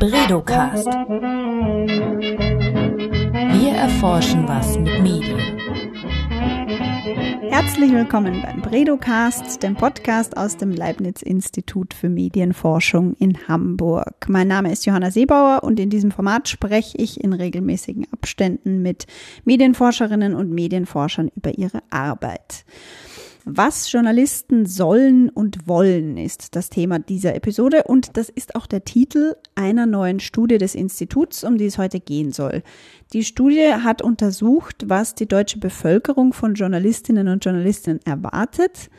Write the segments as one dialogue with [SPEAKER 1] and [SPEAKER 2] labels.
[SPEAKER 1] Bredocast. Wir erforschen was mit Medien.
[SPEAKER 2] Herzlich willkommen beim Bredocast, dem Podcast aus dem Leibniz-Institut für Medienforschung in Hamburg. Mein Name ist Johanna Seebauer und in diesem Format spreche ich in regelmäßigen Abständen mit Medienforscherinnen und Medienforschern über ihre Arbeit. Was Journalisten sollen und wollen, ist das Thema dieser Episode und das ist auch der Titel einer neuen Studie des Instituts, um die es heute gehen soll. Die Studie hat untersucht, was die deutsche Bevölkerung von Journalistinnen und Journalisten erwartet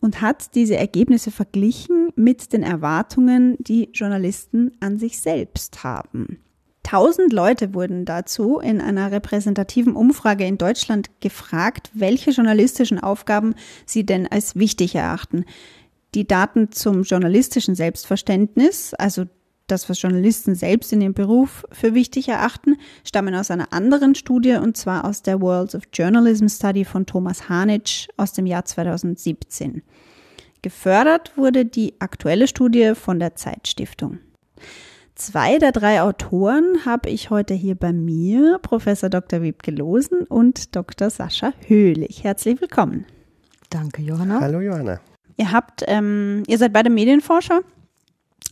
[SPEAKER 2] und hat diese Ergebnisse verglichen mit den Erwartungen, die Journalisten an sich selbst haben. Tausend Leute wurden dazu in einer repräsentativen Umfrage in Deutschland gefragt, welche journalistischen Aufgaben sie denn als wichtig erachten. Die Daten zum journalistischen Selbstverständnis, also das, was Journalisten selbst in ihrem Beruf für wichtig erachten, stammen aus einer anderen Studie und zwar aus der Worlds of Journalism Study von Thomas Hanitsch aus dem Jahr 2017. Gefördert wurde die aktuelle Studie von der Zeitstiftung. Zwei der drei Autoren habe ich heute hier bei mir, Professor Dr. Wiebke Losen und Dr. Sascha Höhlich. Herzlich willkommen.
[SPEAKER 3] Danke, Johanna.
[SPEAKER 4] Hallo, Johanna.
[SPEAKER 2] Ihr habt, ähm, ihr seid beide Medienforscher,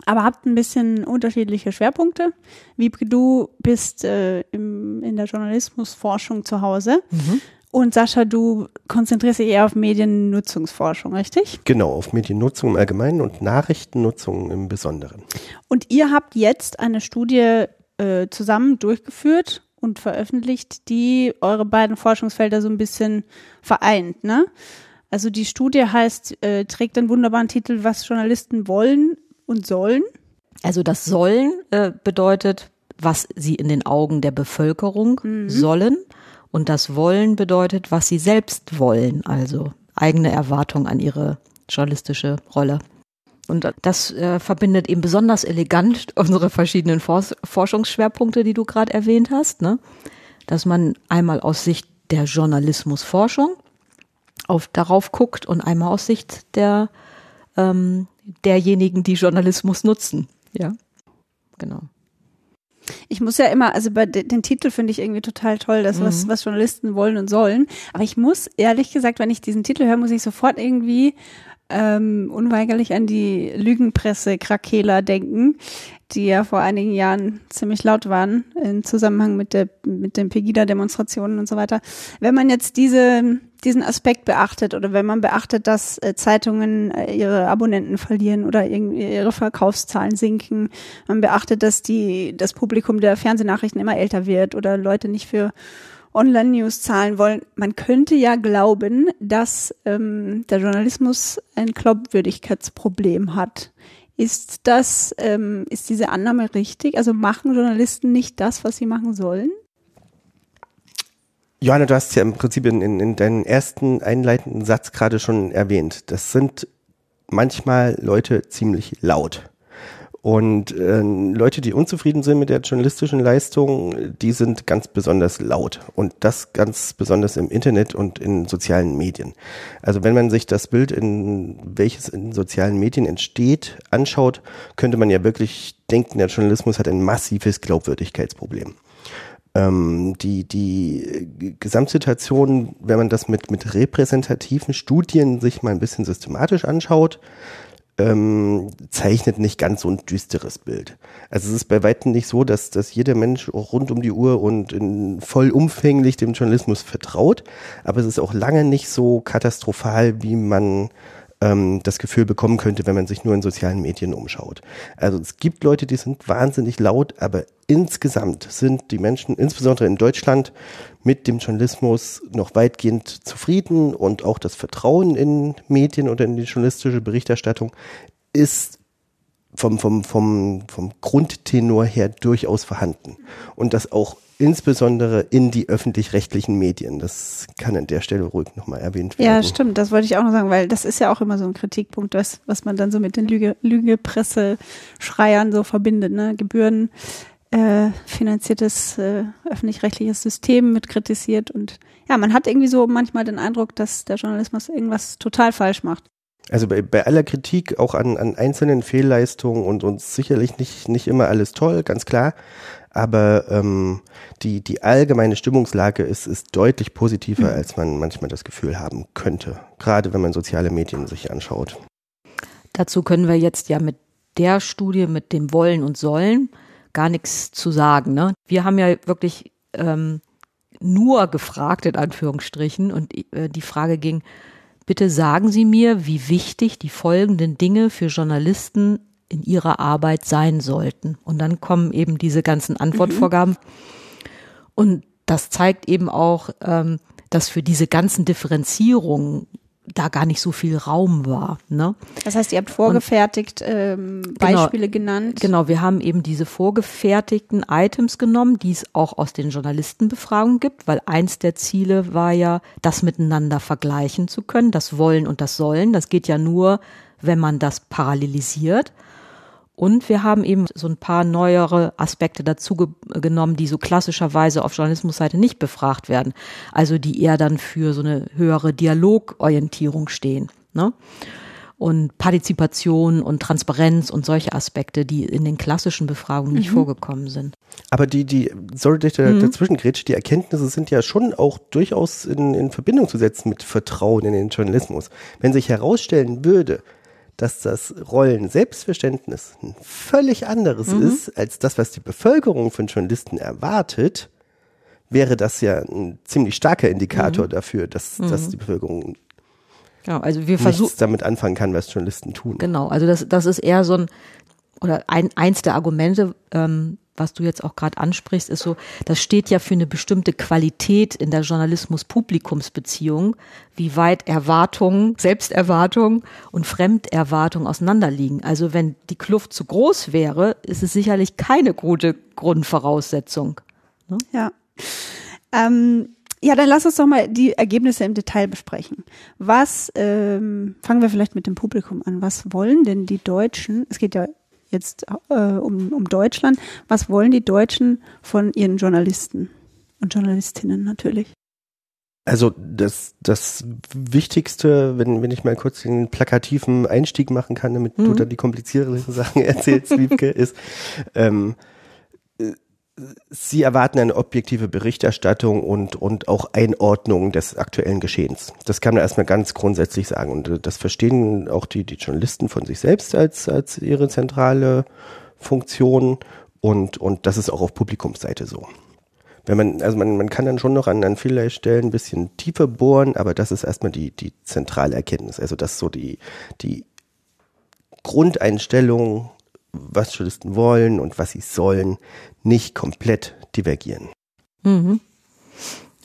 [SPEAKER 2] aber habt ein bisschen unterschiedliche Schwerpunkte. Wiebke, du bist äh, im, in der Journalismusforschung zu Hause. Mhm. Und Sascha, du konzentrierst dich eher auf Mediennutzungsforschung, richtig?
[SPEAKER 4] Genau, auf Mediennutzung im Allgemeinen und Nachrichtennutzung im Besonderen.
[SPEAKER 2] Und ihr habt jetzt eine Studie äh, zusammen durchgeführt und veröffentlicht, die eure beiden Forschungsfelder so ein bisschen vereint, ne? Also die Studie heißt, äh, trägt den wunderbaren Titel, was Journalisten wollen und sollen.
[SPEAKER 3] Also das Sollen äh, bedeutet, was sie in den Augen der Bevölkerung mhm. sollen. Und das Wollen bedeutet, was sie selbst wollen, also eigene Erwartung an ihre journalistische Rolle. Und das äh, verbindet eben besonders elegant unsere verschiedenen Fors Forschungsschwerpunkte, die du gerade erwähnt hast, ne? dass man einmal aus Sicht der Journalismusforschung auf, darauf guckt und einmal aus Sicht der ähm, derjenigen, die Journalismus nutzen. Ja, genau.
[SPEAKER 2] Ich muss ja immer, also bei den Titel finde ich irgendwie total toll, das, was, mhm. was Journalisten wollen und sollen. Aber ich muss ehrlich gesagt, wenn ich diesen Titel höre, muss ich sofort irgendwie ähm, unweigerlich an die Lügenpresse Krakela denken, die ja vor einigen Jahren ziemlich laut waren im Zusammenhang mit der mit den Pegida-Demonstrationen und so weiter. Wenn man jetzt diese diesen Aspekt beachtet oder wenn man beachtet, dass äh, Zeitungen äh, ihre Abonnenten verlieren oder ihre Verkaufszahlen sinken, man beachtet, dass die das Publikum der Fernsehnachrichten immer älter wird oder Leute nicht für Online-News zahlen wollen. Man könnte ja glauben, dass ähm, der Journalismus ein Glaubwürdigkeitsproblem hat. Ist das, ähm, ist diese Annahme richtig? Also machen Journalisten nicht das, was sie machen sollen?
[SPEAKER 4] Johanna, du hast ja im Prinzip in, in, in deinen ersten einleitenden Satz gerade schon erwähnt. Das sind manchmal Leute ziemlich laut. Und äh, Leute, die unzufrieden sind mit der journalistischen Leistung, die sind ganz besonders laut. Und das ganz besonders im Internet und in sozialen Medien. Also wenn man sich das Bild, in welches in sozialen Medien entsteht, anschaut, könnte man ja wirklich denken, der Journalismus hat ein massives Glaubwürdigkeitsproblem ähm, die, die Gesamtsituation, wenn man das mit, mit repräsentativen Studien sich mal ein bisschen systematisch anschaut, ähm, zeichnet nicht ganz so ein düsteres Bild. Also es ist bei weitem nicht so, dass, dass jeder Mensch auch rund um die Uhr und in vollumfänglich dem Journalismus vertraut, aber es ist auch lange nicht so katastrophal, wie man ähm, das Gefühl bekommen könnte, wenn man sich nur in sozialen Medien umschaut. Also es gibt Leute, die sind wahnsinnig laut, aber insgesamt sind die Menschen, insbesondere in Deutschland, mit dem Journalismus noch weitgehend zufrieden und auch das Vertrauen in Medien oder in die journalistische Berichterstattung ist vom, vom, vom, vom Grundtenor her durchaus vorhanden. Und das auch insbesondere in die öffentlich-rechtlichen Medien. Das kann an der Stelle ruhig nochmal erwähnt werden.
[SPEAKER 2] Ja, stimmt. Das wollte ich auch noch sagen, weil das ist ja auch immer so ein Kritikpunkt, was, was man dann so mit den Lüge, Lügepresse-Schreiern so verbindet. Ne? Gebühren äh, finanziertes äh, öffentlich-rechtliches System mit kritisiert und ja, man hat irgendwie so manchmal den Eindruck, dass der Journalismus irgendwas total falsch macht.
[SPEAKER 4] Also bei, bei aller Kritik auch an, an einzelnen Fehlleistungen und uns sicherlich nicht, nicht immer alles toll, ganz klar. Aber ähm, die, die allgemeine Stimmungslage ist, ist deutlich positiver, mhm. als man manchmal das Gefühl haben könnte. Gerade wenn man soziale Medien sich anschaut.
[SPEAKER 3] Dazu können wir jetzt ja mit der Studie, mit dem Wollen und Sollen gar nichts zu sagen. Ne? Wir haben ja wirklich ähm, nur gefragt, in Anführungsstrichen, und äh, die Frage ging, bitte sagen Sie mir, wie wichtig die folgenden Dinge für Journalisten in ihrer Arbeit sein sollten. Und dann kommen eben diese ganzen Antwortvorgaben. Mhm. Und das zeigt eben auch, ähm, dass für diese ganzen Differenzierungen da gar nicht so viel Raum war. Ne?
[SPEAKER 2] Das heißt, ihr habt vorgefertigt ähm, genau. Beispiele genau, genannt.
[SPEAKER 3] Genau, wir haben eben diese vorgefertigten Items genommen, die es auch aus den Journalistenbefragungen gibt, weil eins der Ziele war ja, das miteinander vergleichen zu können, das Wollen und das Sollen. Das geht ja nur, wenn man das parallelisiert. Und wir haben eben so ein paar neuere Aspekte dazu ge genommen, die so klassischerweise auf Journalismusseite nicht befragt werden. Also die eher dann für so eine höhere Dialogorientierung stehen. Ne? Und Partizipation und Transparenz und solche Aspekte, die in den klassischen Befragungen nicht mhm. vorgekommen sind.
[SPEAKER 4] Aber die, die, sorry, dass ich da, mhm. dazwischen grätsch, die Erkenntnisse sind ja schon auch durchaus in, in Verbindung zu setzen mit Vertrauen in den Journalismus. Wenn sich herausstellen würde, dass das Rollen Selbstverständnis ein völlig anderes mhm. ist als das, was die Bevölkerung von Journalisten erwartet, wäre das ja ein ziemlich starker Indikator mhm. dafür, dass, mhm. dass die Bevölkerung
[SPEAKER 3] genau, also wir nichts
[SPEAKER 4] damit anfangen kann, was Journalisten tun.
[SPEAKER 3] Genau, also das, das ist eher so ein, oder ein, eins der Argumente, ähm, was du jetzt auch gerade ansprichst, ist so, das steht ja für eine bestimmte Qualität in der Journalismus-Publikumsbeziehung, wie weit Erwartungen, Selbsterwartung und Fremderwartung auseinanderliegen. Also wenn die Kluft zu groß wäre, ist es sicherlich keine gute Grundvoraussetzung.
[SPEAKER 2] Ne? Ja. Ähm ja, dann lass uns doch mal die Ergebnisse im Detail besprechen. Was, ähm, fangen wir vielleicht mit dem Publikum an. Was wollen denn die Deutschen? Es geht ja jetzt äh, um, um Deutschland. Was wollen die Deutschen von ihren Journalisten und Journalistinnen natürlich?
[SPEAKER 4] Also das, das Wichtigste, wenn, wenn ich mal kurz den plakativen Einstieg machen kann, damit mhm. du dann die komplizierteren Sachen erzählst, Wiebke, ist, ähm, Sie erwarten eine objektive Berichterstattung und, und auch Einordnung des aktuellen Geschehens. Das kann man erstmal ganz grundsätzlich sagen. Und äh, das verstehen auch die, die Journalisten von sich selbst als, als ihre zentrale Funktion. Und, und das ist auch auf Publikumsseite so. Wenn man, also man, man kann dann schon noch an, an vielerlei Stellen ein bisschen tiefer bohren, aber das ist erstmal die, die zentrale Erkenntnis. Also das ist so die, die Grundeinstellung was Journalisten wollen und was sie sollen, nicht komplett divergieren.
[SPEAKER 3] Mhm.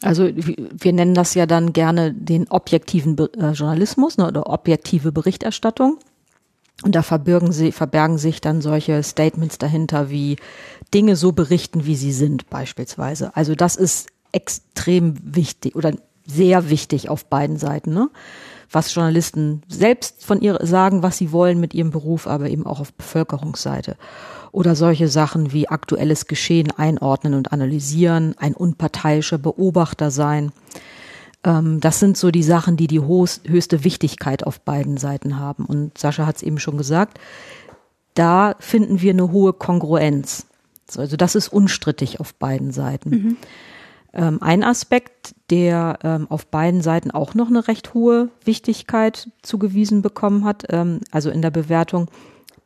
[SPEAKER 3] Also wir nennen das ja dann gerne den objektiven äh, Journalismus ne, oder objektive Berichterstattung. Und da verbirgen sie, verbergen sich dann solche Statements dahinter wie Dinge so berichten, wie sie sind, beispielsweise. Also das ist extrem wichtig oder sehr wichtig auf beiden Seiten. Ne? Was Journalisten selbst von ihr sagen, was sie wollen mit ihrem Beruf, aber eben auch auf Bevölkerungsseite. Oder solche Sachen wie aktuelles Geschehen einordnen und analysieren, ein unparteiischer Beobachter sein. Ähm, das sind so die Sachen, die die höchste Wichtigkeit auf beiden Seiten haben. Und Sascha hat es eben schon gesagt, da finden wir eine hohe Kongruenz. Also das ist unstrittig auf beiden Seiten. Mhm. Ähm, ein Aspekt, der ähm, auf beiden Seiten auch noch eine recht hohe Wichtigkeit zugewiesen bekommen hat, ähm, also in der Bewertung,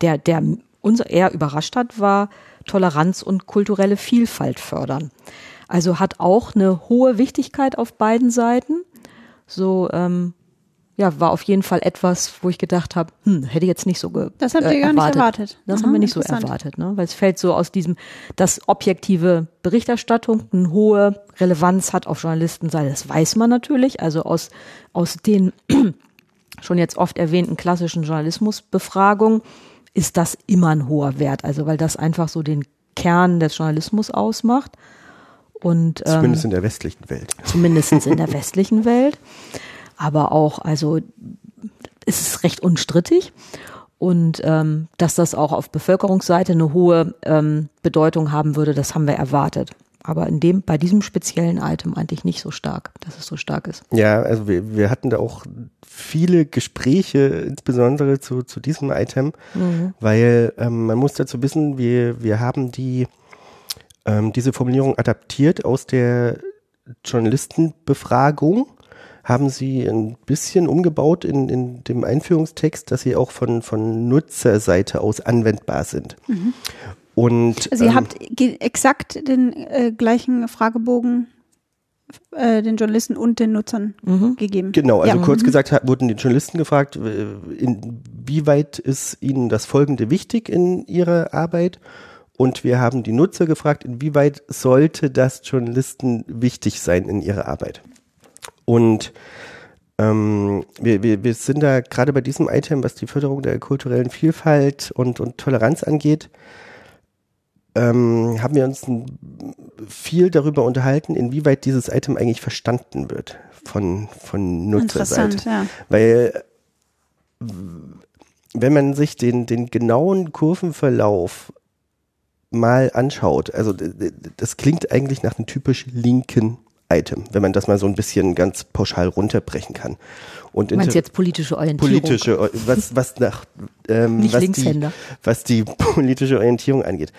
[SPEAKER 3] der, der uns eher überrascht hat, war Toleranz und kulturelle Vielfalt fördern. Also hat auch eine hohe Wichtigkeit auf beiden Seiten. So ähm, ja, war auf jeden Fall etwas, wo ich gedacht habe, hm, hätte ich jetzt nicht so ge
[SPEAKER 2] Das habt ihr
[SPEAKER 3] äh,
[SPEAKER 2] gar nicht erwartet.
[SPEAKER 3] Das Aha, haben wir nicht so erwartet, ne? Weil es fällt so aus diesem, dass objektive Berichterstattung eine hohe Relevanz hat auf Journalistenseite. Das weiß man natürlich. Also aus, aus den schon jetzt oft erwähnten klassischen Journalismusbefragungen ist das immer ein hoher Wert. Also weil das einfach so den Kern des Journalismus ausmacht. Und,
[SPEAKER 4] ähm, zumindest in der westlichen Welt.
[SPEAKER 3] Zumindest in der westlichen Welt aber auch, also ist es recht unstrittig. Und ähm, dass das auch auf Bevölkerungsseite eine hohe ähm, Bedeutung haben würde, das haben wir erwartet. Aber in dem, bei diesem speziellen Item eigentlich nicht so stark, dass es so stark ist.
[SPEAKER 4] Ja, also wir, wir hatten da auch viele Gespräche, insbesondere zu, zu diesem Item,
[SPEAKER 3] Mhm.
[SPEAKER 4] weil ähm, man muss dazu wissen, wir, wir haben die ähm, diese Formulierung adaptiert aus der Journalistenbefragung, haben sie ein bisschen umgebaut in, in dem Einführungstext, dass sie auch von, von Nutzerseite aus anwendbar sind. Und
[SPEAKER 2] Also ihr
[SPEAKER 4] ähm,
[SPEAKER 2] habt exakt den äh, gleichen Fragebogen äh, den Journalisten und den Nutzern gegeben.
[SPEAKER 4] Genau, also
[SPEAKER 2] Ja.
[SPEAKER 4] kurz gesagt hat, wurden die Journalisten gefragt, inwieweit ist ihnen das Folgende wichtig in ihrer Arbeit? Und wir haben die Nutzer gefragt, inwieweit sollte das Journalisten wichtig sein in ihrer Arbeit? Und ähm, wir, wir, wir sind da gerade bei diesem Item, was die Förderung der kulturellen Vielfalt und, und Toleranz angeht, ähm, haben wir uns viel darüber unterhalten, inwieweit dieses Item eigentlich verstanden wird von, von Nutzerseite.
[SPEAKER 2] Interessant, ja.
[SPEAKER 4] Weil wenn man sich den, den genauen Kurvenverlauf mal anschaut, also das klingt eigentlich nach einem typisch linken Item, wenn man das mal so ein bisschen ganz pauschal runterbrechen kann. Und
[SPEAKER 3] Du meinst jetzt politische Orientierung?
[SPEAKER 4] politische, was, was nach, ähm, was, die, was die politische Orientierung angeht.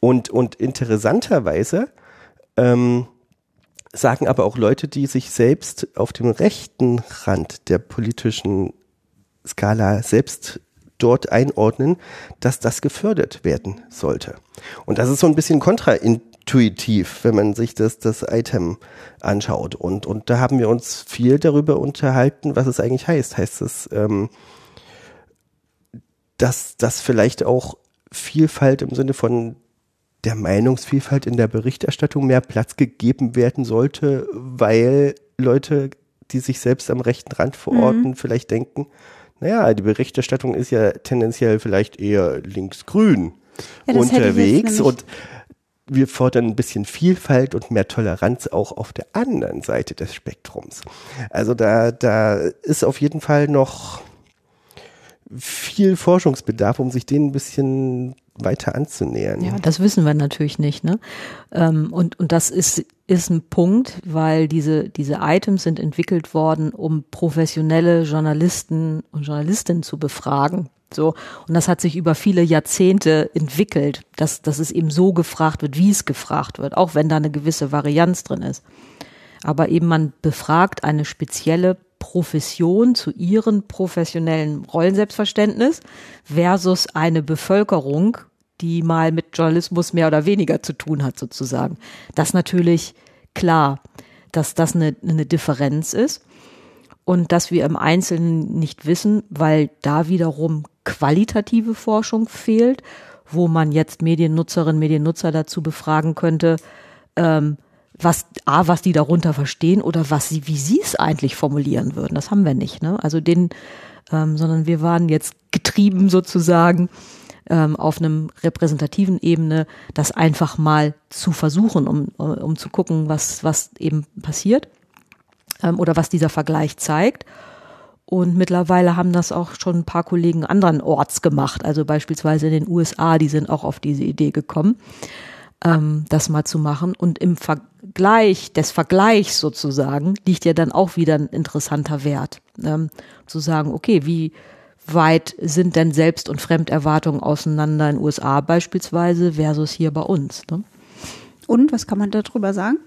[SPEAKER 4] Und, und interessanterweise ähm, sagen aber auch Leute, die sich selbst auf dem rechten Rand der politischen Skala selbst dort einordnen, dass das gefördert werden sollte. Und das ist so ein bisschen kontraintuitiv, wenn man sich das, das Item anschaut. Und, und da haben wir uns viel darüber unterhalten, was es eigentlich heißt. Heißt es, ähm, dass das vielleicht auch Vielfalt im Sinne von der Meinungsvielfalt in der Berichterstattung mehr Platz gegeben werden sollte, weil Leute, die sich selbst am rechten Rand verorten, vielleicht denken, naja, die Berichterstattung ist ja tendenziell vielleicht eher linksgrün
[SPEAKER 2] Ja,
[SPEAKER 4] unterwegs und wir fordern ein bisschen Vielfalt und mehr Toleranz auch auf der anderen Seite des Spektrums. Also da, da ist auf jeden Fall noch viel Forschungsbedarf, um sich den ein bisschen weiter anzunähern.
[SPEAKER 3] Ja, das wissen wir natürlich nicht. Ne? Ähm, und, und das ist, ist ein Punkt, weil diese, diese Items sind entwickelt worden, um professionelle Journalisten und Journalistinnen zu befragen. So. Und das hat sich über viele Jahrzehnte entwickelt, dass, dass es eben so gefragt wird, wie es gefragt wird, auch wenn da eine gewisse Varianz drin ist. Aber eben man befragt eine spezielle Profession zu ihren professionellen Rollenselbstverständnis versus eine Bevölkerung, die mal mit Journalismus mehr oder weniger zu tun hat, sozusagen. Das natürlich klar, dass das eine, eine Differenz ist und dass wir im Einzelnen nicht wissen, weil da wiederum qualitative Forschung fehlt, wo man jetzt Mediennutzerinnen, Mediennutzer dazu befragen könnte, ähm, was A, was die darunter verstehen oder was sie, wie sie es eigentlich formulieren würden. Das haben wir nicht, ne? Also den, ähm, sondern wir waren jetzt getrieben sozusagen ähm, auf einem repräsentativen Ebene, das einfach mal zu versuchen, um, um zu gucken, was, was eben passiert ähm, oder was dieser Vergleich zeigt. Und mittlerweile haben das auch schon ein paar Kollegen anderen Orts gemacht, also beispielsweise in den USA, die sind auch auf diese Idee gekommen, ähm, das mal zu machen. Und im Vergleich, des Vergleichs sozusagen, liegt ja dann auch wieder ein interessanter Wert. Ähm, zu sagen, okay, wie weit sind denn Selbst- und Fremderwartungen auseinander in USA beispielsweise versus hier bei uns? Ne?
[SPEAKER 2] Und was kann man darüber sagen?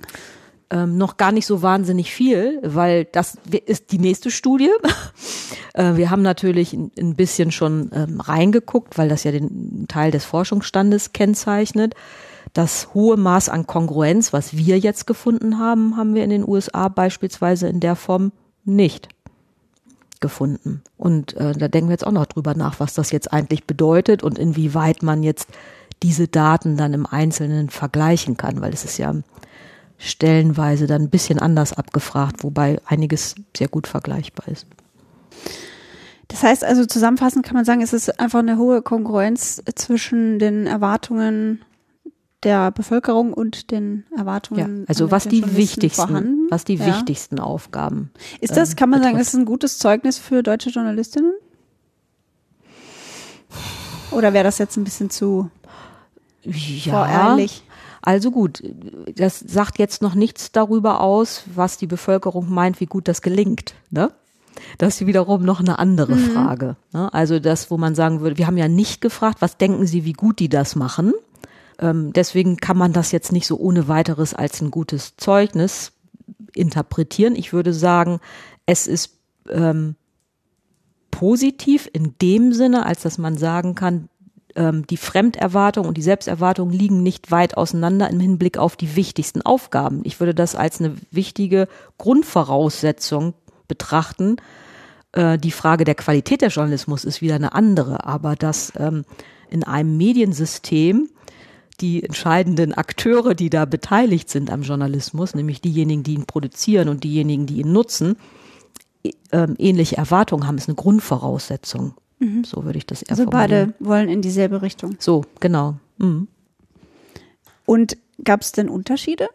[SPEAKER 3] Ähm, noch gar nicht so wahnsinnig viel, weil das ist die nächste Studie. äh, wir haben natürlich ein, bisschen schon ähm, reingeguckt, weil das ja den Teil des Forschungsstandes kennzeichnet. Das hohe Maß an Kongruenz, was wir jetzt gefunden haben, haben wir in den USA beispielsweise in der Form nicht gefunden. Und äh, da denken wir jetzt auch noch drüber nach, was das jetzt eigentlich bedeutet und inwieweit man jetzt diese Daten dann im Einzelnen vergleichen kann, weil es ist ja stellenweise dann ein bisschen anders abgefragt, wobei einiges sehr gut vergleichbar ist.
[SPEAKER 2] Das heißt also zusammenfassend kann man sagen, es ist einfach eine hohe Kongruenz zwischen den Erwartungen der Bevölkerung und den
[SPEAKER 3] Ja,
[SPEAKER 2] Erwartungen.
[SPEAKER 3] also
[SPEAKER 2] an
[SPEAKER 3] was die wichtigsten,
[SPEAKER 2] vorhanden.
[SPEAKER 3] was die
[SPEAKER 2] Ja.
[SPEAKER 3] wichtigsten Aufgaben.
[SPEAKER 2] Ist das,
[SPEAKER 3] ähm,
[SPEAKER 2] kann man sagen,
[SPEAKER 3] betrifft.
[SPEAKER 2] ist es ein gutes Zeugnis für deutsche Journalistinnen? Oder wäre das jetzt ein bisschen zu
[SPEAKER 3] Ja,
[SPEAKER 2] voreilig?
[SPEAKER 3] Also gut, das sagt jetzt noch nichts darüber aus, was die Bevölkerung meint, wie gut das gelingt. Ne? Das ist wiederum noch eine andere mhm. Frage. Ne? Also das, wo man sagen würde, wir haben ja nicht gefragt, was denken Sie, wie gut die das machen? Ähm, deswegen kann man das jetzt nicht so ohne weiteres als ein gutes Zeugnis interpretieren. Ich würde sagen, es ist ähm, positiv in dem Sinne, als dass man sagen kann, ähm, die Fremderwartung und die Selbsterwartung liegen nicht weit auseinander im Hinblick auf die wichtigsten Aufgaben. Ich würde das als eine wichtige Grundvoraussetzung betrachten. Äh, die Frage der Qualität der Journalismus ist wieder eine andere, aber dass ähm, in einem Mediensystem die entscheidenden Akteure, die da beteiligt sind am Journalismus, nämlich diejenigen, die ihn produzieren und diejenigen, die ihn nutzen, ähm, ähnliche Erwartungen haben, ist eine Grundvoraussetzung. Mhm. So würde ich das eher
[SPEAKER 2] Also beide wollen in dieselbe Richtung.
[SPEAKER 3] So, genau. Mhm.
[SPEAKER 2] Und gab es denn Unterschiede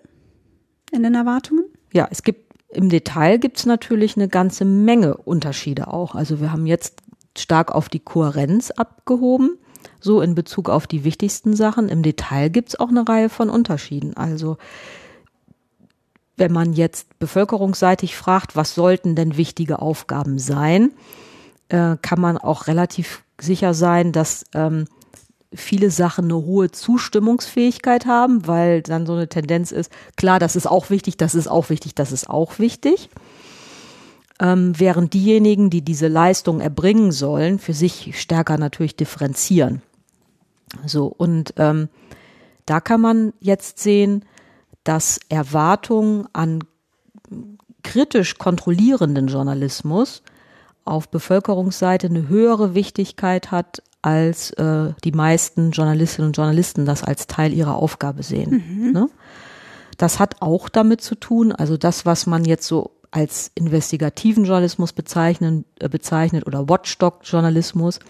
[SPEAKER 2] in den Erwartungen?
[SPEAKER 3] Ja, es gibt im Detail gibt es natürlich eine ganze Menge Unterschiede auch. Also wir haben jetzt stark auf die Kohärenz abgehoben, so in Bezug auf die wichtigsten Sachen. Im Detail gibt es auch eine Reihe von Unterschieden. Also wenn man jetzt bevölkerungsseitig fragt, was sollten denn wichtige Aufgaben sein, äh, kann man auch relativ sicher sein, dass ähm, viele Sachen eine hohe Zustimmungsfähigkeit haben, weil dann so eine Tendenz ist, klar, das ist auch wichtig, das ist auch wichtig, das ist auch wichtig. Ähm, während diejenigen, die diese Leistung erbringen sollen, für sich stärker natürlich differenzieren. So, und ähm, da kann man jetzt sehen, dass Erwartungen an kritisch kontrollierenden Journalismus auf Bevölkerungsseite eine höhere Wichtigkeit hat als äh, die meisten Journalistinnen und Journalisten das als Teil ihrer Aufgabe sehen. Mhm. Ne? Das hat auch damit zu tun, also das, was man jetzt so als investigativen Journalismus bezeichnen, äh, bezeichnet oder Watchdog-Journalismus,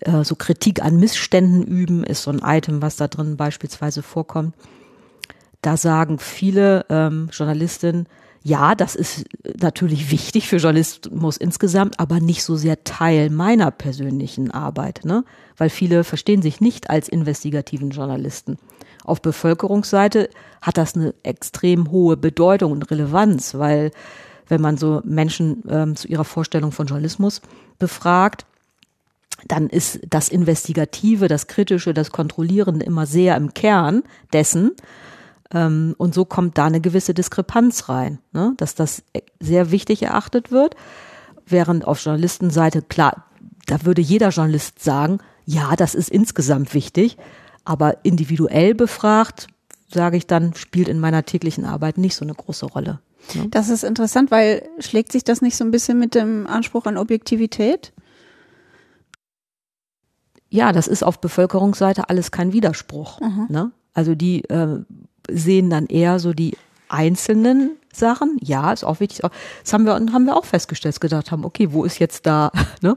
[SPEAKER 3] äh, so Kritik an Missständen üben, ist so ein Item, was da drin beispielsweise vorkommt. Da sagen viele ähm, Journalistinnen, ja, das ist natürlich wichtig für Journalismus insgesamt, aber nicht so sehr Teil meiner persönlichen Arbeit, ne? Weil viele verstehen sich nicht als investigativen Journalisten. Auf Bevölkerungsseite hat das eine extrem hohe Bedeutung und Relevanz, weil wenn man so Menschen ähm, zu ihrer Vorstellung von Journalismus befragt, dann ist das Investigative, das Kritische, das Kontrollierende immer sehr im Kern dessen. Ähm, und so kommt da eine gewisse Diskrepanz rein, ne? dass das sehr wichtig erachtet wird, während auf Journalistenseite, klar, da würde jeder Journalist sagen, ja, das ist insgesamt wichtig, aber individuell befragt, sage ich dann, spielt in meiner täglichen Arbeit nicht so eine große Rolle.
[SPEAKER 2] Ne? Das ist interessant, weil schlägt sich das nicht so ein bisschen mit dem Anspruch an Objektivität?
[SPEAKER 3] Ja, das ist auf Bevölkerungsseite alles kein Widerspruch. Mhm. Ne? Also die äh, sehen dann eher so die einzelnen Sachen. Ja, ist auch wichtig. Das haben wir, haben wir auch festgestellt, gedacht haben, okay, wo ist jetzt da, ne?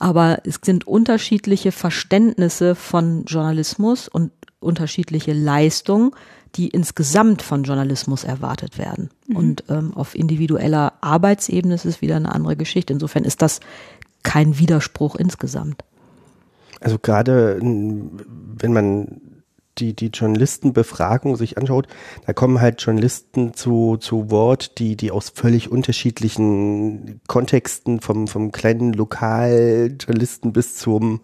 [SPEAKER 3] Aber es sind unterschiedliche Verständnisse von Journalismus und unterschiedliche Leistungen, die insgesamt von Journalismus erwartet werden. Mhm. Und ähm, auf individueller Arbeitsebene ist es wieder eine andere Geschichte. Insofern ist das kein Widerspruch insgesamt.
[SPEAKER 4] Also gerade wenn man die, die Journalistenbefragung sich anschaut, da kommen halt Journalisten zu, zu Wort, die, die aus völlig unterschiedlichen Kontexten, vom, vom kleinen Lokaljournalisten bis zum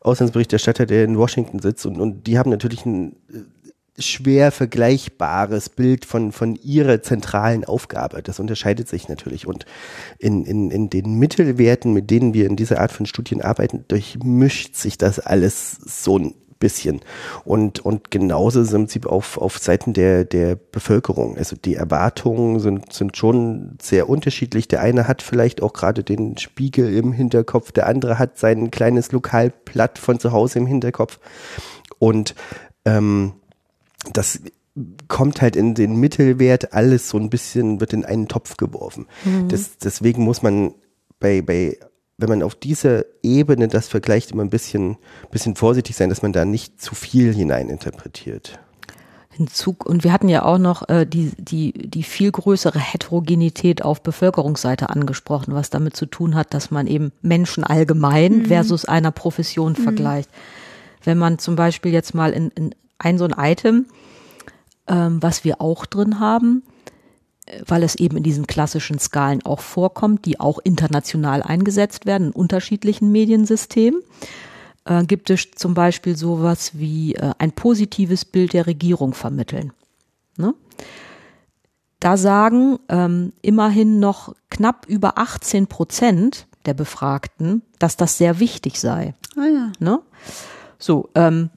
[SPEAKER 4] Auslandsberichterstatter, der in Washington sitzt und, und die haben natürlich ein äh, schwer vergleichbares Bild von, von ihrer zentralen Aufgabe. Das unterscheidet sich natürlich. Und in, in, in den Mittelwerten, mit denen wir in dieser Art von Studien arbeiten, durchmischt sich das alles so bisschen. Und, und genauso sind sie auf, auf Seiten der, der Bevölkerung. Also die Erwartungen sind, sind schon sehr unterschiedlich. Der eine hat vielleicht auch gerade den Spiegel im Hinterkopf, der andere hat sein kleines Lokalblatt von zu Hause im Hinterkopf. Und ähm, das kommt halt in den Mittelwert alles so ein bisschen, wird in einen Topf geworfen. Mhm. Das, deswegen muss man bei, bei wenn man auf dieser Ebene das vergleicht, immer ein bisschen, bisschen vorsichtig sein, dass man da nicht zu viel hineininterpretiert.
[SPEAKER 3] Hinzu, und wir hatten ja auch noch äh, die, die, die viel größere Heterogenität auf Bevölkerungsseite angesprochen, was damit zu tun hat, dass man eben Menschen allgemein mhm. versus einer Profession mhm. vergleicht. Wenn man zum Beispiel jetzt mal in, in ein so ein Item, ähm, was wir auch drin haben, weil es eben in diesen klassischen Skalen auch vorkommt, die auch international eingesetzt werden in unterschiedlichen Mediensystemen, äh, gibt es zum Beispiel sowas wie äh, ein positives Bild der Regierung vermitteln. Ne? Da sagen ähm, immerhin noch knapp über 18 Prozent der Befragten, dass das sehr wichtig sei.
[SPEAKER 2] Ah ja.
[SPEAKER 3] Ne? So, ähm,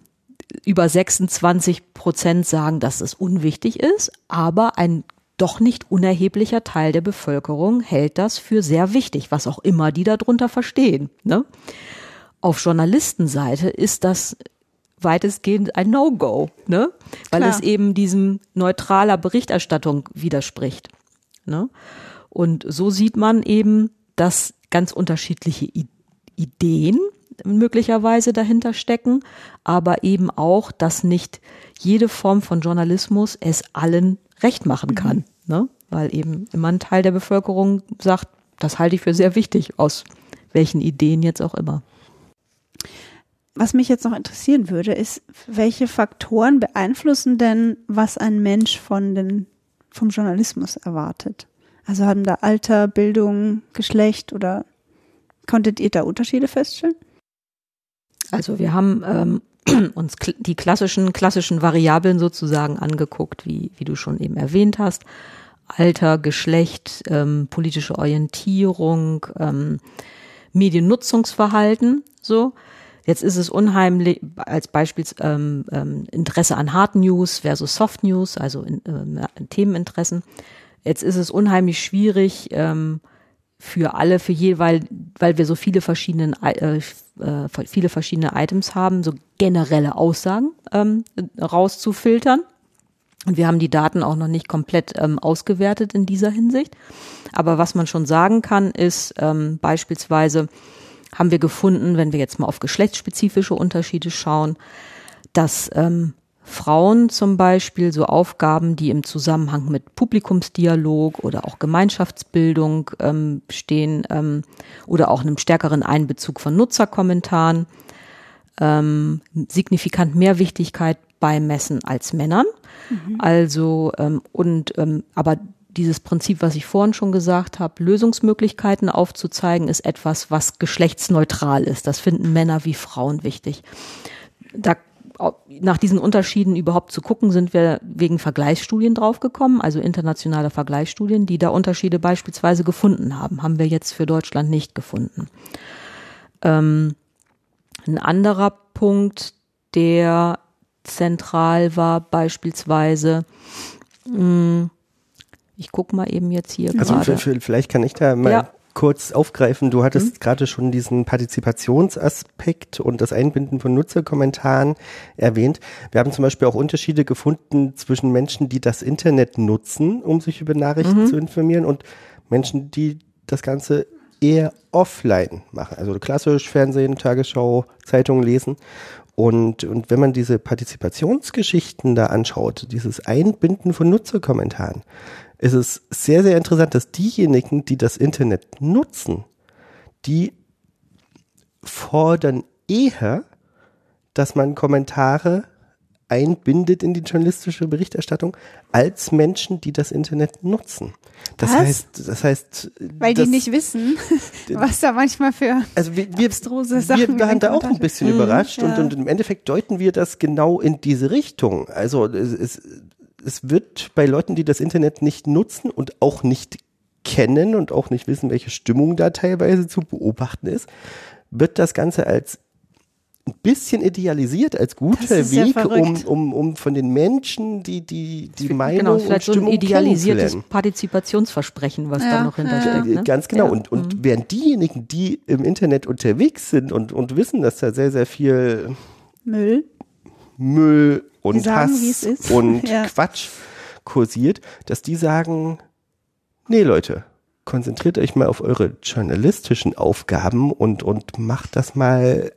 [SPEAKER 3] über 26 Prozent sagen, dass es unwichtig ist, aber ein doch nicht unerheblicher Teil der Bevölkerung hält das für sehr wichtig, was auch immer die darunter verstehen. Ne? Auf Journalistenseite ist das weitestgehend ein No-Go, ne? weil
[SPEAKER 2] Klar.
[SPEAKER 3] es eben diesem neutraler Berichterstattung widerspricht. Ne? Und so sieht man eben, dass ganz unterschiedliche I Ideen möglicherweise dahinter stecken, aber eben auch, dass nicht jede Form von Journalismus es allen recht machen kann, ne? weil eben immer ein Teil der Bevölkerung sagt, das halte ich für sehr wichtig, aus welchen Ideen jetzt auch immer.
[SPEAKER 2] Was mich jetzt noch interessieren würde, ist, welche Faktoren beeinflussen denn, was ein Mensch von den, vom Journalismus erwartet? Also haben da Alter, Bildung, Geschlecht oder konntet ihr da Unterschiede feststellen?
[SPEAKER 3] Also wir haben ähm, uns die klassischen klassischen Variablen sozusagen angeguckt, wie wie du schon eben erwähnt hast, Alter, Geschlecht, ähm, politische Orientierung, ähm, Mediennutzungsverhalten, so. Jetzt ist es unheimlich, als Beispiel ähm, ähm, Interesse an Hard News versus Soft News, also in, ähm, Themeninteressen. Jetzt ist es unheimlich schwierig ähm, für alle, für je, weil, weil wir so viele verschiedene, äh, äh, viele verschiedene Items haben, so generelle Aussagen ähm, rauszufiltern. Und wir haben die Daten auch noch nicht komplett ähm, ausgewertet in dieser Hinsicht. Aber was man schon sagen kann, ist ähm, beispielsweise, haben wir gefunden, wenn wir jetzt mal auf geschlechtsspezifische Unterschiede schauen, dass ähm, Frauen zum Beispiel so Aufgaben, die im Zusammenhang mit Publikumsdialog oder auch Gemeinschaftsbildung ähm, stehen ähm, oder auch einem stärkeren Einbezug von Nutzerkommentaren, ähm, signifikant mehr Wichtigkeit beimessen als Männern. Also ähm, und ähm, aber dieses Prinzip, was ich vorhin schon gesagt habe, Lösungsmöglichkeiten aufzuzeigen, ist etwas, was geschlechtsneutral ist. Das finden Männer wie Frauen wichtig. Da nach diesen Unterschieden überhaupt zu gucken, sind wir wegen Vergleichsstudien draufgekommen, also internationale Vergleichsstudien, die da Unterschiede beispielsweise gefunden haben. Haben wir jetzt für Deutschland nicht gefunden. Ähm, ein anderer Punkt, der zentral war, beispielsweise, mh, ich gucke mal eben jetzt hier
[SPEAKER 4] Also
[SPEAKER 3] gerade.
[SPEAKER 4] für, vielleicht kann ich da mal
[SPEAKER 3] Ja.
[SPEAKER 4] Kurz aufgreifen. Du hattest gerade schon diesen Partizipationsaspekt und das Einbinden von Nutzerkommentaren erwähnt. Wir haben zum Beispiel auch Unterschiede gefunden zwischen Menschen, die das Internet nutzen, um sich über Nachrichten zu informieren und Menschen, die das Ganze eher offline machen. Also klassisch Fernsehen, Tagesschau, Zeitungen lesen. Und, und wenn man diese Partizipationsgeschichten da anschaut, dieses Einbinden von Nutzerkommentaren, ist es sehr, sehr interessant, dass diejenigen, die das Internet nutzen, die fordern eher, dass man Kommentare einbindet in die journalistische Berichterstattung, als Menschen, die das Internet nutzen. Das
[SPEAKER 2] Was?
[SPEAKER 4] heißt, das heißt,
[SPEAKER 2] Weil
[SPEAKER 4] das,
[SPEAKER 2] die nicht wissen, was da manchmal für
[SPEAKER 4] also wir, wir,
[SPEAKER 2] abstruse Sachen
[SPEAKER 4] wir waren da auch ein bisschen
[SPEAKER 2] Mhm,
[SPEAKER 4] überrascht und,
[SPEAKER 2] ja.
[SPEAKER 4] und im Endeffekt deuten wir das genau in diese Richtung. Also es, es, es wird bei Leuten, die das Internet nicht nutzen und auch nicht kennen und auch nicht wissen, welche Stimmung da teilweise zu beobachten ist, wird das Ganze als ein bisschen idealisiert als guter
[SPEAKER 2] ist ja
[SPEAKER 4] Weg, um, um, um von den Menschen die, die, die Meinung
[SPEAKER 3] genau,
[SPEAKER 4] und
[SPEAKER 3] vielleicht so ein
[SPEAKER 4] Stimmung
[SPEAKER 3] idealisiertes. Partizipationsversprechen, was
[SPEAKER 2] Ja,
[SPEAKER 3] da noch
[SPEAKER 2] ja,
[SPEAKER 3] hintersteckt.
[SPEAKER 4] Äh,
[SPEAKER 3] Ne?
[SPEAKER 4] Ganz genau.
[SPEAKER 3] Ja.
[SPEAKER 4] Und, und während diejenigen, die im Internet unterwegs sind und, und wissen, dass da sehr, sehr viel
[SPEAKER 2] Müll.
[SPEAKER 4] Müll und
[SPEAKER 2] sagen,
[SPEAKER 4] Hass und
[SPEAKER 2] Ja.
[SPEAKER 4] Quatsch kursiert, dass die sagen, nee Leute, konzentriert euch mal auf eure journalistischen Aufgaben und, und macht das mal,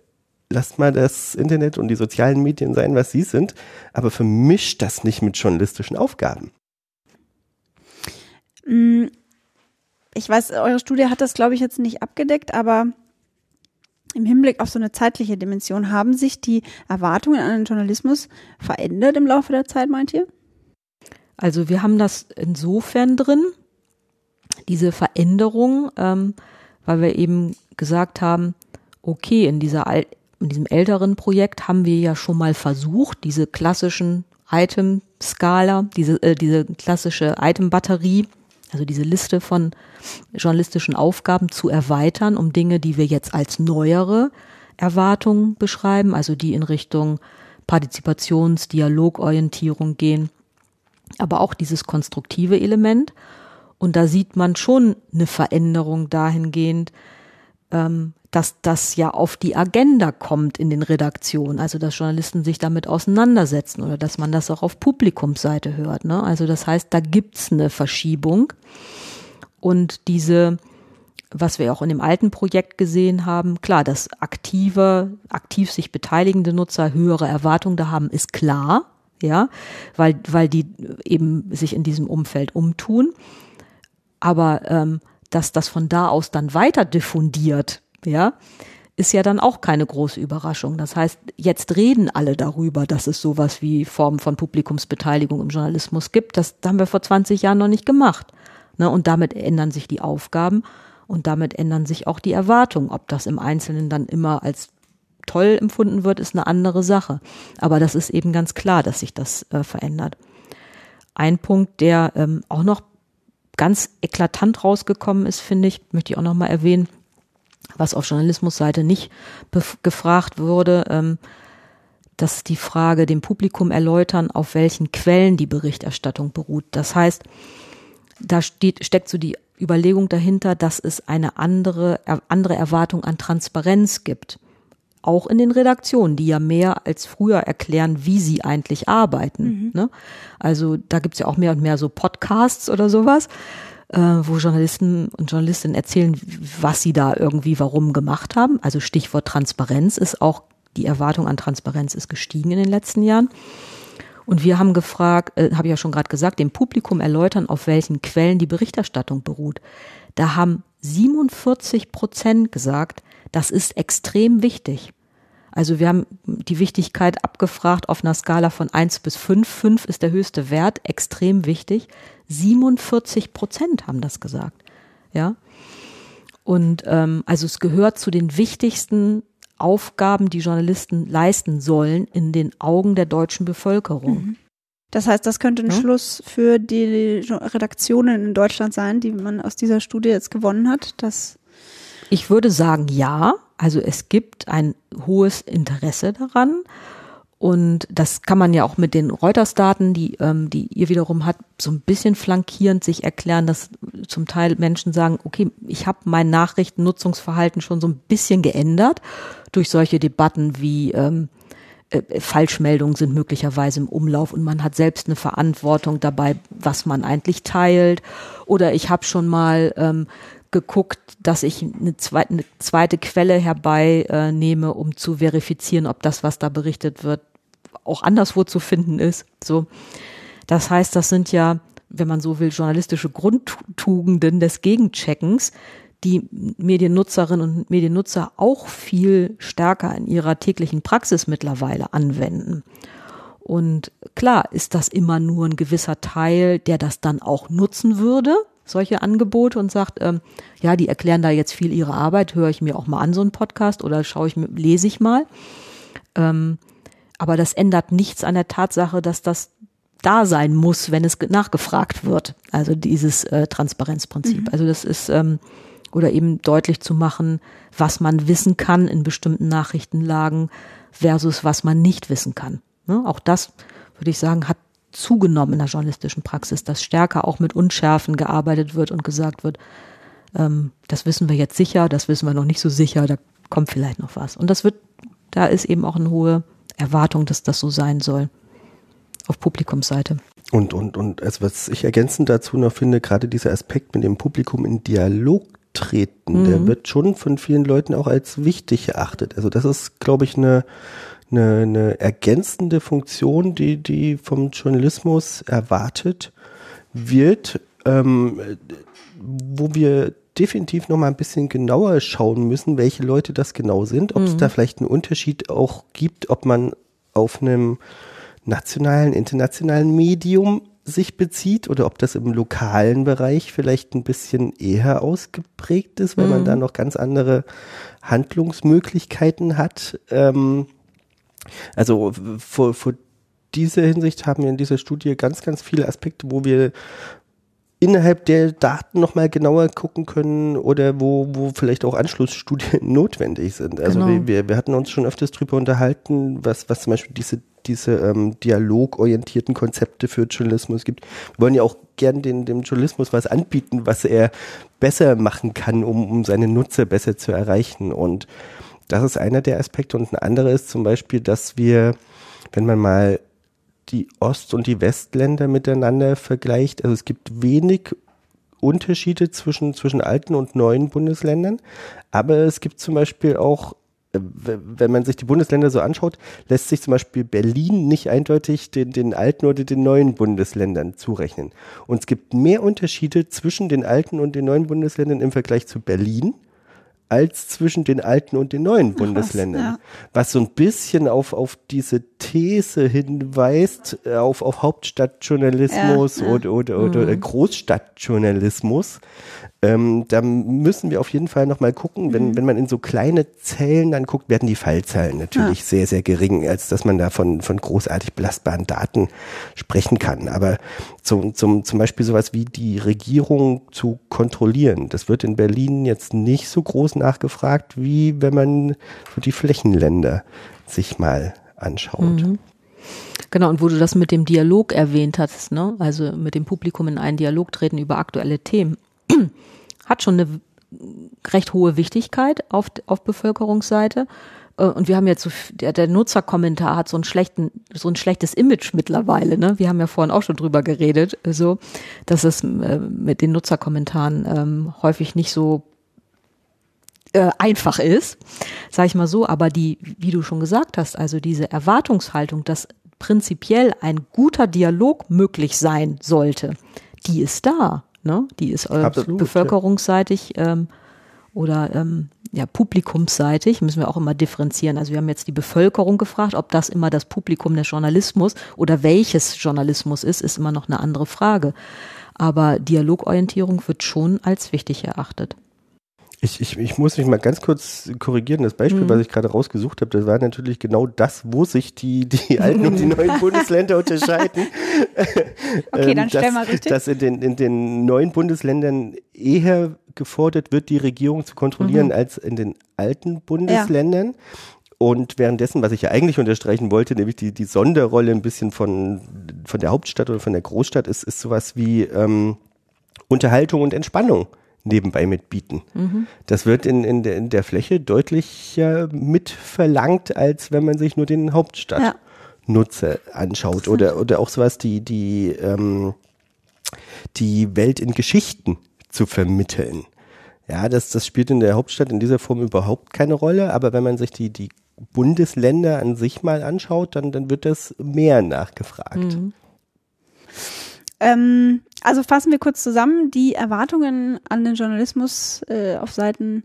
[SPEAKER 4] lasst mal das Internet und die sozialen Medien sein, was sie sind, aber vermischt das nicht mit journalistischen Aufgaben.
[SPEAKER 2] Mm, Ich weiß, eure Studie hat das, glaube ich, jetzt nicht abgedeckt, aber im Hinblick auf so eine zeitliche Dimension, haben sich die Erwartungen an den Journalismus verändert im Laufe der Zeit, meint ihr?
[SPEAKER 3] Also wir haben das insofern drin, diese Veränderung, ähm, weil wir eben gesagt haben, okay, in dieser in diesem älteren Projekt haben wir ja schon mal versucht, diese klassischen Item-Skala, diese, äh, diese klassische Item-Batterie, also diese Liste von journalistischen Aufgaben zu erweitern, um Dinge, die wir jetzt als neuere Erwartungen beschreiben, also die in Richtung Partizipations-, Dialogorientierung gehen, aber auch dieses konstruktive Element. Und da sieht man schon eine Veränderung dahingehend, ähm, dass das ja auf die Agenda kommt in den Redaktionen, also dass Journalisten sich damit auseinandersetzen oder dass man das auch auf Publikumsseite hört. Ne? Also das heißt, da gibt's eine Verschiebung und diese, was wir auch in dem alten Projekt gesehen haben, klar, dass aktive, aktiv sich beteiligende Nutzer höhere Erwartungen da haben, ist klar, ja, weil weil die eben sich in diesem Umfeld umtun, aber ähm, dass das von da aus dann weiter diffundiert, ja, ist ja dann auch keine große Überraschung. Das heißt, jetzt reden alle darüber, dass es sowas wie Formen von Publikumsbeteiligung im Journalismus gibt. Das haben wir vor 20 Jahren noch nicht gemacht. Ne? Und damit ändern sich die Aufgaben und damit ändern sich auch die Erwartungen. Ob das im Einzelnen dann immer als toll empfunden wird, ist eine andere Sache. Aber das ist eben ganz klar, dass sich das äh, verändert. Ein Punkt, der ähm, auch noch ganz eklatant rausgekommen ist, finde ich, möchte ich auch noch mal erwähnen, was auf Journalismusseite nicht gefragt wurde, ähm, dass die Frage dem Publikum erläutern, auf welchen Quellen die Berichterstattung beruht. Das heißt, da steht, steckt so die Überlegung dahinter, dass es eine andere, andere Erwartung an Transparenz gibt auch in den Redaktionen, die ja mehr als früher erklären, wie sie eigentlich arbeiten. Mhm. Ne? Also da gibt's ja auch mehr und mehr so Podcasts oder sowas, äh, wo Journalisten und Journalistinnen erzählen, was sie da irgendwie warum gemacht haben. Also Stichwort Transparenz ist auch, die Erwartung an Transparenz ist gestiegen in den letzten Jahren. Und wir haben gefragt, äh, habe ich ja schon gerade gesagt, dem Publikum erläutern, auf welchen Quellen die Berichterstattung beruht. Da haben 47 Prozent gesagt, das ist extrem wichtig. Also wir haben die Wichtigkeit abgefragt auf einer Skala von eins bis fünf. Fünf ist der höchste Wert, extrem wichtig. 47 Prozent haben das gesagt. Ja. Und ähm, also es gehört zu den wichtigsten Aufgaben, die Journalisten leisten sollen in den Augen der deutschen Bevölkerung. Mhm.
[SPEAKER 2] Das heißt, das könnte ein ja? Schluss für die Redaktionen in Deutschland sein, die man aus dieser Studie jetzt gewonnen hat, dass
[SPEAKER 3] ich würde sagen, ja. Also es gibt ein hohes Interesse daran. Und das kann man ja auch mit den Reuters-Daten, die, ähm, die ihr wiederum hat, so ein bisschen flankierend sich erklären, dass zum Teil Menschen sagen, okay, ich habe mein Nachrichtennutzungsverhalten schon so ein bisschen geändert durch solche Debatten wie ähm, äh, Falschmeldungen sind möglicherweise im Umlauf und man hat selbst eine Verantwortung dabei, was man eigentlich teilt. Oder ich habe schon mal ähm, geguckt, dass ich eine zweite, eine zweite Quelle herbeinehme, äh, um zu verifizieren, ob das, was da berichtet wird, auch anderswo zu finden ist. So. Das heißt, das sind ja, wenn man so will, journalistische Grundtugenden des Gegencheckens, die Mediennutzerinnen und Mediennutzer auch viel stärker in ihrer täglichen Praxis mittlerweile anwenden. Und klar ist das immer nur ein gewisser Teil, der das dann auch nutzen würde, solche Angebote und sagt, ähm, ja, die erklären da jetzt viel ihre Arbeit, höre ich mir auch mal an so einen Podcast oder schaue ich mir, lese ich mal. Ähm, aber das ändert nichts an der Tatsache, dass das da sein muss, wenn es nachgefragt wird. Also dieses äh, Transparenzprinzip. Mhm. Also das ist ähm, oder eben deutlich zu machen, was man wissen kann in bestimmten Nachrichtenlagen versus was man nicht wissen kann. Ne? Auch das würde ich sagen, hat zugenommen in der journalistischen Praxis, dass stärker auch mit Unschärfen gearbeitet wird und gesagt wird, ähm, das wissen wir jetzt sicher, das wissen wir noch nicht so sicher, da kommt vielleicht noch was. Und das wird, da ist eben auch eine hohe Erwartung, dass das so sein soll auf Publikumsseite.
[SPEAKER 4] Und, und, und also was ich ergänzend dazu noch finde, gerade dieser Aspekt mit dem Publikum in Dialog treten, mhm. der wird schon von vielen Leuten auch als wichtig erachtet. Also das ist, glaube ich, eine, eine, eine ergänzende Funktion, die, die vom Journalismus erwartet wird, ähm, wo wir definitiv noch mal ein bisschen genauer schauen müssen, welche Leute das genau sind, ob es da vielleicht einen Unterschied auch gibt, ob man auf einem nationalen, internationalen Medium sich bezieht oder ob das im lokalen Bereich vielleicht ein bisschen eher ausgeprägt ist, weil man da noch ganz andere Handlungsmöglichkeiten hat. Ähm, also vor, vor dieser Hinsicht haben wir in dieser Studie ganz, ganz viele Aspekte, wo wir innerhalb der Daten nochmal genauer gucken können oder wo, wo vielleicht auch Anschlussstudien notwendig sind. Also
[SPEAKER 3] Genau.
[SPEAKER 4] wir, wir hatten uns schon öfters drüber unterhalten, was, was zum Beispiel diese, diese ähm, dialogorientierten Konzepte für Journalismus gibt. Wir wollen ja auch gern den, dem Journalismus was anbieten, was er besser machen kann, um, um seine Nutzer besser zu erreichen. Und das ist einer der Aspekte. Und ein anderer ist zum Beispiel, dass wir, wenn man mal die Ost- und die Westländer miteinander vergleicht. Also es gibt wenig Unterschiede zwischen, zwischen alten und neuen Bundesländern, aber es gibt zum Beispiel auch, äh, wenn man sich die Bundesländer so anschaut, lässt sich zum Beispiel Berlin nicht eindeutig den, den alten oder den neuen Bundesländern zurechnen. Und es gibt mehr Unterschiede zwischen den alten und den neuen Bundesländern im Vergleich zu Berlin als zwischen den alten und den neuen Bundesländern.
[SPEAKER 2] ja.
[SPEAKER 4] Was so ein bisschen auf, auf diese These hinweist, äh, auf, auf Hauptstadtjournalismus
[SPEAKER 2] Ja, ja.
[SPEAKER 4] oder, oder, oder Großstadtjournalismus. Ähm, da müssen wir auf jeden Fall nochmal gucken,
[SPEAKER 2] Mhm.
[SPEAKER 4] wenn, wenn man in so kleine Zellen dann guckt, werden die Fallzahlen natürlich sehr, sehr gering, als dass man da von, von großartig belastbaren Daten sprechen kann. Aber zum, zum, zum Beispiel sowas wie die Regierung zu kontrollieren, das wird in Berlin jetzt nicht so groß nachgefragt, wie wenn man so die Flächenländer sich mal anschaut.
[SPEAKER 3] Genau, und wo du das mit dem Dialog erwähnt hast, ne? also mit dem Publikum in einen Dialog treten über aktuelle Themen, hat schon eine recht hohe Wichtigkeit auf, auf Bevölkerungsseite. Äh, Und wir haben jetzt so, der, der Nutzerkommentar hat so einen schlechten, so ein schlechtes Image mittlerweile, ne? Wir haben ja vorhin auch schon drüber geredet, so, dass es äh, mit den Nutzerkommentaren ähm, häufig nicht so äh, einfach ist, sage ich mal so, aber die, wie du schon gesagt hast, also diese Erwartungshaltung, dass prinzipiell ein guter Dialog möglich sein sollte, die ist da, ne? Die ist äh,
[SPEAKER 4] Absolut,
[SPEAKER 3] bevölkerungsseitig ähm, oder ähm, ja, publikumsseitig, müssen wir auch immer differenzieren. Also wir haben jetzt die Bevölkerung gefragt, ob das immer das Publikum des Journalismus oder welches Journalismus ist, ist immer noch eine andere Frage. Aber Dialogorientierung wird schon als wichtig erachtet.
[SPEAKER 4] Ich, ich, ich muss mich mal ganz kurz korrigieren. Das Beispiel, was ich gerade rausgesucht habe, das war natürlich genau das, wo sich die, die alten und die neuen Bundesländer unterscheiden.
[SPEAKER 2] Okay, dann
[SPEAKER 4] Ähm,
[SPEAKER 2] stell
[SPEAKER 4] dass,
[SPEAKER 2] mal richtig.
[SPEAKER 4] Dass in den, in den neuen Bundesländern eher gefordert wird, die Regierung zu kontrollieren, als in den alten Bundesländern. Und währenddessen, was ich ja eigentlich unterstreichen wollte, nämlich die, die Sonderrolle ein bisschen von, von der Hauptstadt oder von der Großstadt, ist, ist sowas wie ähm, Unterhaltung und Entspannung nebenbei mitbieten. Das wird in, in, der, in der Fläche deutlich äh, mitverlangt, als wenn man sich nur den Hauptstadtnutzer anschaut. Oder, oder auch sowas, die, die, ähm, die Welt in Geschichten zu vermitteln. Ja, das, das spielt in der Hauptstadt in dieser Form überhaupt keine Rolle, aber wenn man sich die, die Bundesländer an sich mal anschaut, dann, dann wird das mehr nachgefragt.
[SPEAKER 2] Ähm, also fassen wir kurz zusammen. Die Erwartungen an den Journalismus äh, auf Seiten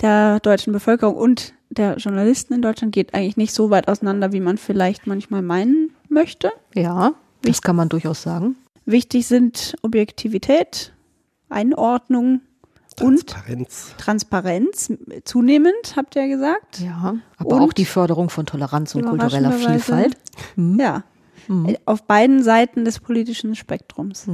[SPEAKER 2] der deutschen Bevölkerung und der Journalisten in Deutschland geht eigentlich nicht so weit auseinander, wie man vielleicht manchmal meinen möchte.
[SPEAKER 3] Ja, das kann man durchaus sagen.
[SPEAKER 2] Wichtig sind Objektivität, Einordnung und
[SPEAKER 4] Transparenz.
[SPEAKER 2] Transparenz. Zunehmend, habt ihr ja gesagt.
[SPEAKER 3] Ja, aber
[SPEAKER 2] Und?
[SPEAKER 3] auch die Förderung von Toleranz und kultureller Vielfalt. Mhm.
[SPEAKER 2] Ja. Äh, Auf beiden Seiten des politischen Spektrums.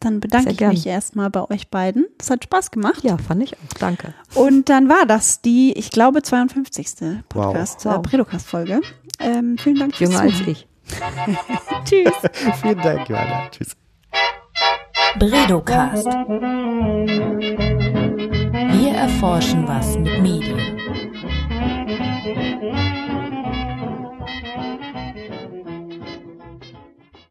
[SPEAKER 2] Dann bedanke
[SPEAKER 3] Sehr
[SPEAKER 2] ich
[SPEAKER 3] gern.
[SPEAKER 2] mich erstmal bei euch beiden. Es hat Spaß gemacht.
[SPEAKER 3] Ja, fand ich auch. Danke.
[SPEAKER 2] Und dann war das die, ich glaube, 52. Podcast,
[SPEAKER 3] Wow.
[SPEAKER 2] äh, Predocast-Folge. Ähm, vielen Dank fürs
[SPEAKER 3] Jünger als
[SPEAKER 2] Zuhören.
[SPEAKER 3] ich.
[SPEAKER 2] Tschüss.
[SPEAKER 4] Vielen Dank, Johanna. Tschüss.
[SPEAKER 1] Bredocast. Wir erforschen was mit Medien.